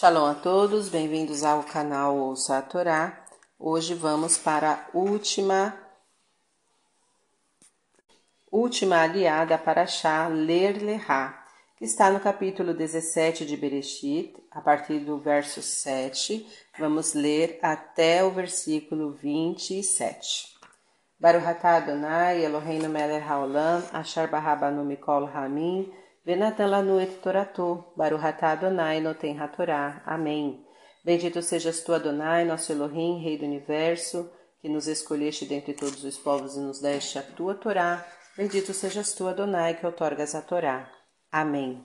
Shalom a todos, bem-vindos ao canal Ouça a Torá. Hoje vamos para a última última aliada para Shá Ler Lerá, que está no capítulo 17 de Bereshit, a partir do verso 7. Vamos ler até o versículo 27. Baruch Adonai Eloheinu melech haolam, asher barabanu mikol hamim, Venatan lanu et torato, Baruhatá Adonai noten hatorá. Amém. Bendito sejas tu, Adonai, nosso Elohim, Rei do Universo, que nos escolheste dentre todos os povos e nos deste a tua Torá. Bendito sejas tu, Adonai, que outorgas a Torá. Amém.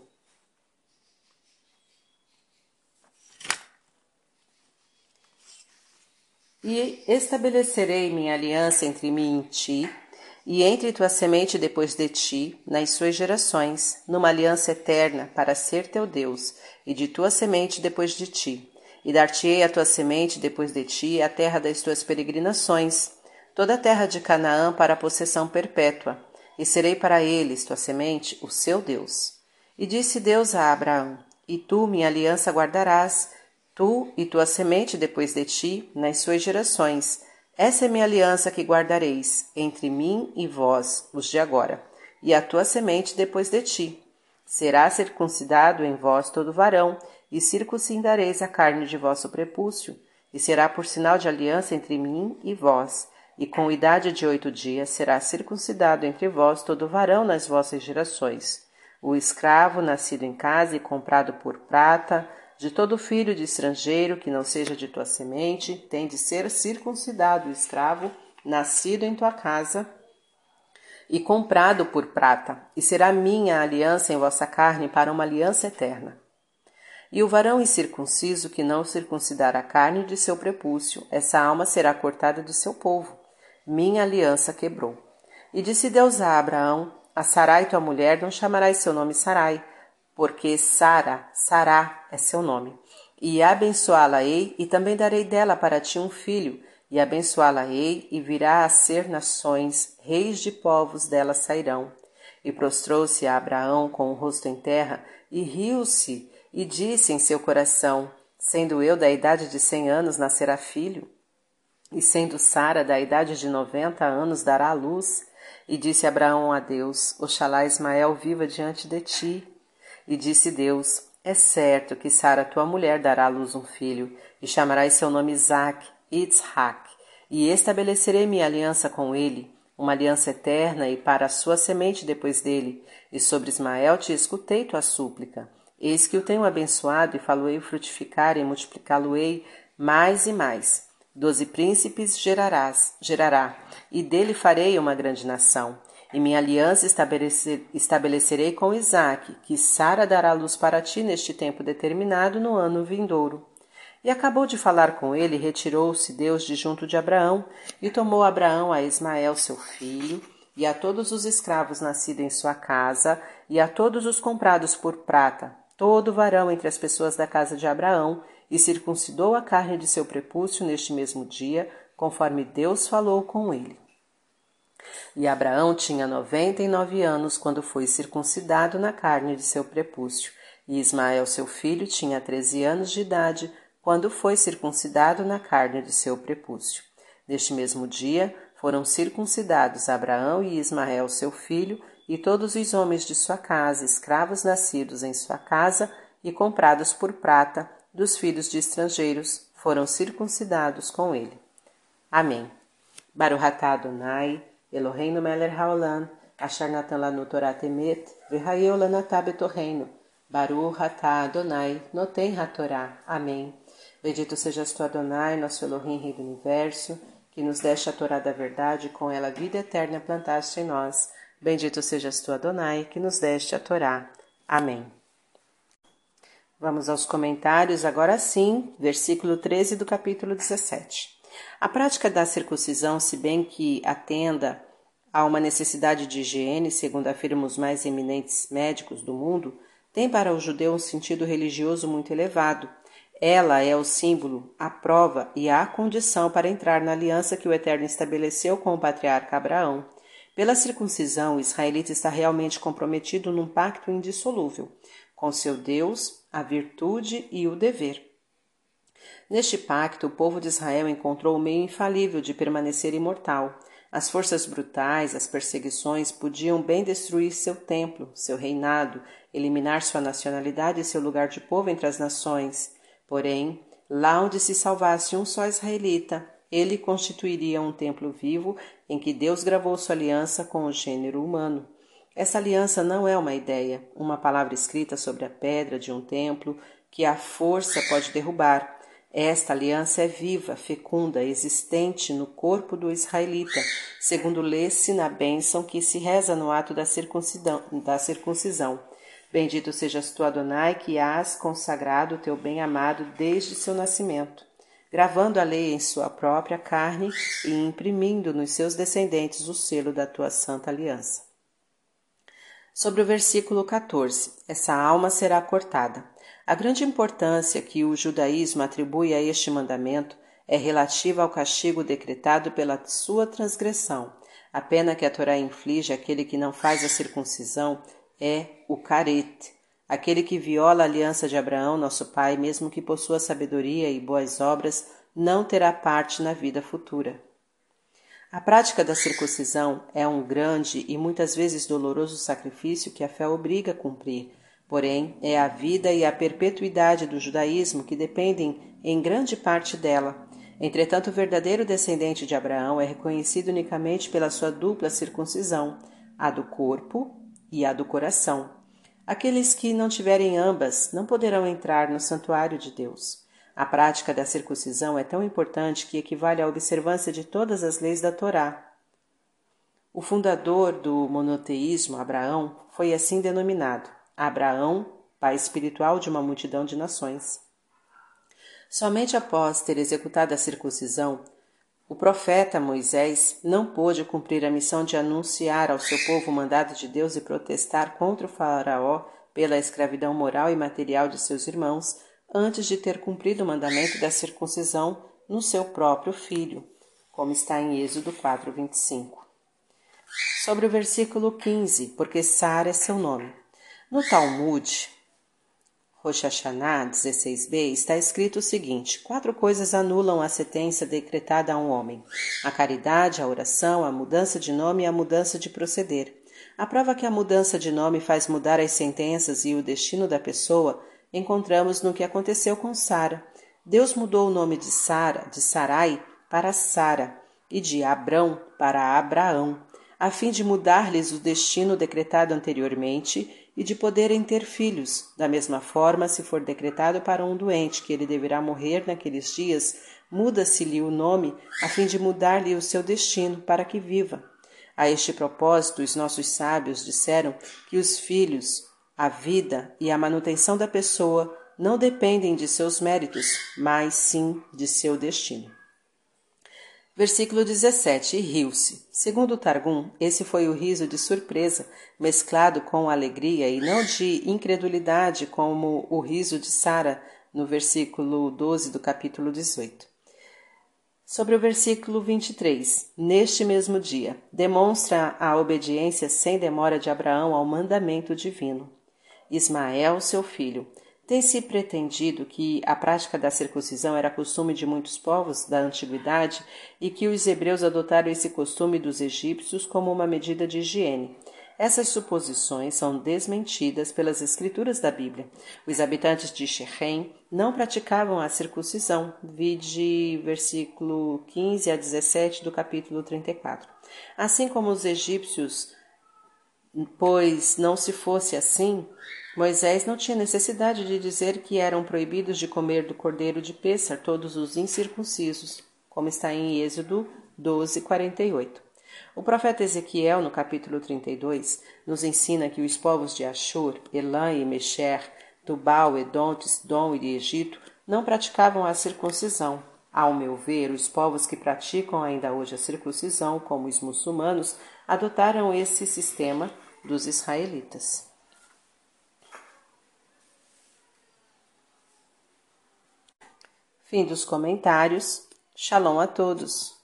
E estabelecerei minha aliança entre mim e ti, e entre tua semente depois de ti, nas suas gerações, numa aliança eterna para ser teu Deus, e de tua semente depois de ti. E dar-te-ei a tua semente depois de ti a terra das tuas peregrinações, toda a terra de Canaã para a possessão perpétua, e serei para eles, tua semente, o seu Deus. E disse Deus a Abraão: E tu minha aliança guardarás, tu e tua semente depois de ti, nas suas gerações, essa é minha aliança que guardareis entre mim e vós, os de agora, e a tua semente depois de ti. Será circuncidado em vós todo varão, e circuncidareis a carne de vosso prepúcio, e será por sinal de aliança entre mim e vós. E com idade de oito dias será circuncidado entre vós todo varão nas vossas gerações. O escravo nascido em casa e comprado por prata, de todo filho de estrangeiro que não seja de tua semente, tem de ser circuncidado o escravo, nascido em tua casa e comprado por prata, e será minha aliança em vossa carne para uma aliança eterna. E o varão incircunciso que não circuncidar a carne de seu prepúcio, essa alma será cortada do seu povo. Minha aliança quebrou. E disse Deus a Abraão: A Sarai tua mulher não chamarás seu nome Sarai, porque Sara, Sará é seu nome. E abençoá-la-ei, e também darei dela para ti um filho, e abençoá-la-ei, e virá a ser nações, reis de povos dela sairão. E prostrou-se a Abraão com o rosto em terra, e riu-se, e disse em seu coração: Sendo eu da idade de cem anos, nascerá filho? E sendo Sara da idade de noventa anos, dará a luz? E disse Abraão a Deus: Oxalá Ismael viva diante de ti. E disse Deus: É certo que Sara, tua mulher, dará à luz um filho, e chamarás seu nome Isaac, Itzhak, e estabelecerei minha aliança com ele, uma aliança eterna e para a sua semente depois dele, e sobre Ismael te escutei tua súplica. Eis que o tenho abençoado e falo-ei frutificar e multiplicá-lo-ei mais e mais. Doze príncipes gerarás, gerará, e dele farei uma grande nação. E minha aliança estabelecer, estabelecerei com Isaac, que Sara dará luz para ti neste tempo determinado no ano vindouro. E acabou de falar com ele, retirou-se Deus de junto de Abraão, e tomou Abraão a Ismael seu filho, e a todos os escravos nascidos em sua casa, e a todos os comprados por prata, todo varão entre as pessoas da casa de Abraão, e circuncidou a carne de seu prepúcio neste mesmo dia, conforme Deus falou com ele. E Abraão tinha noventa e nove anos quando foi circuncidado na carne de seu prepúcio, e Ismael, seu filho, tinha treze anos de idade quando foi circuncidado na carne de seu prepúcio. Neste mesmo dia foram circuncidados Abraão e Ismael, seu filho, e todos os homens de sua casa, escravos nascidos em sua casa e comprados por prata, dos filhos de estrangeiros, foram circuncidados com ele. Amém. Baruhatá Adonai, Eloheinu Meller Haolam, Asher Natan Lanu Torah Temet, V'hayeu Lanatá Betorreino, Baruch Hatá Adonai, Noten HaTorá. Amém. Bendito sejas tu, Adonai, nosso Elohim, Rei do Universo, que nos deste a Torá da verdade com ela a vida eterna plantaste em nós. Bendito sejas tu, Adonai, que nos deste a Torá. Amém. Vamos aos comentários agora sim, versículo 13 do capítulo 17. A prática da circuncisão, se bem que atenda a uma necessidade de higiene, segundo afirmam os mais eminentes médicos do mundo, tem para o judeu um sentido religioso muito elevado. Ela é o símbolo, a prova e a condição para entrar na aliança que o Eterno estabeleceu com o patriarca Abraão. Pela circuncisão, o israelita está realmente comprometido num pacto indissolúvel com seu Deus, a virtude e o dever. Neste pacto, o povo de Israel encontrou o meio infalível de permanecer imortal. As forças brutais, as perseguições podiam bem destruir seu templo, seu reinado, eliminar sua nacionalidade e seu lugar de povo entre as nações. Porém, lá onde se salvasse um só israelita, ele constituiria um templo vivo em que Deus gravou sua aliança com o gênero humano. Essa aliança não é uma ideia, uma palavra escrita sobre a pedra de um templo que a força pode derrubar. Esta aliança é viva, fecunda, existente no corpo do israelita, segundo lê-se na bênção que se reza no ato da circuncisão. Da circuncisão. Bendito sejas tu, Adonai, que has consagrado o teu bem-amado desde seu nascimento, gravando a lei em sua própria carne e imprimindo nos seus descendentes o selo da tua santa aliança. Sobre o versículo 14: Essa alma será cortada. A grande importância que o judaísmo atribui a este mandamento é relativa ao castigo decretado pela sua transgressão. A pena que a Torá inflige àquele que não faz a circuncisão é o carete, aquele que viola a aliança de Abraão, nosso pai, mesmo que possua sabedoria e boas obras, não terá parte na vida futura. A prática da circuncisão é um grande e muitas vezes doloroso sacrifício que a fé obriga a cumprir. Porém, é a vida e a perpetuidade do judaísmo que dependem em grande parte dela. Entretanto, o verdadeiro descendente de Abraão é reconhecido unicamente pela sua dupla circuncisão, a do corpo e a do coração. Aqueles que não tiverem ambas não poderão entrar no santuário de Deus. A prática da circuncisão é tão importante que equivale à observância de todas as leis da Torá. O fundador do monoteísmo, Abraão, foi assim denominado: Abraão, pai espiritual de uma multidão de nações. Somente após ter executado a circuncisão, o profeta Moisés não pôde cumprir a missão de anunciar ao seu povo o mandado de Deus e protestar contra o Faraó pela escravidão moral e material de seus irmãos, antes de ter cumprido o mandamento da circuncisão no seu próprio filho, como está em Êxodo 4:25. Sobre o versículo 15, porque Sara é seu nome. No Talmud, Rosh Hashanah 16b, está escrito o seguinte: quatro coisas anulam a sentença decretada a um homem: a caridade, a oração, a mudança de nome e a mudança de proceder. A prova que a mudança de nome faz mudar as sentenças e o destino da pessoa encontramos no que aconteceu com Sara. Deus mudou o nome de Sara, de Sarai, para Sara, e de Abrão para Abraão, a fim de mudar-lhes o destino decretado anteriormente e de poderem ter filhos. Da mesma forma, se for decretado para um doente que ele deverá morrer naqueles dias, muda-se-lhe o nome a fim de mudar-lhe o seu destino para que viva. A este propósito, os nossos sábios disseram que os filhos, a vida e a manutenção da pessoa não dependem de seus méritos, mas sim de seu destino. Versículo 17: E riu-se. Segundo Targum, esse foi o riso de surpresa, mesclado com alegria e não de incredulidade, como o riso de Sara, no versículo 12 do capítulo 18. Sobre o versículo 23, neste mesmo dia, demonstra a obediência sem demora de Abraão ao mandamento divino. Ismael, seu filho, tem-se pretendido que a prática da circuncisão era costume de muitos povos da antiguidade e que os hebreus adotaram esse costume dos egípcios como uma medida de higiene. Essas suposições são desmentidas pelas escrituras da Bíblia. Os habitantes de Shechem não praticavam a circuncisão, vide versículo 15 a 17 do capítulo 34. Assim como os egípcios, pois não se fosse assim, Moisés não tinha necessidade de dizer que eram proibidos de comer do cordeiro de Pêssar todos os incircuncisos, como está em Êxodo 12, 48. O profeta Ezequiel, no capítulo 32, nos ensina que os povos de Ashur, Elã e Mesher, Tubal, Edom, Tisdom e Egito não praticavam a circuncisão. Ao meu ver, os povos que praticam ainda hoje a circuncisão, como os muçulmanos, adotaram esse sistema dos israelitas. Fim dos comentários. Shalom a todos.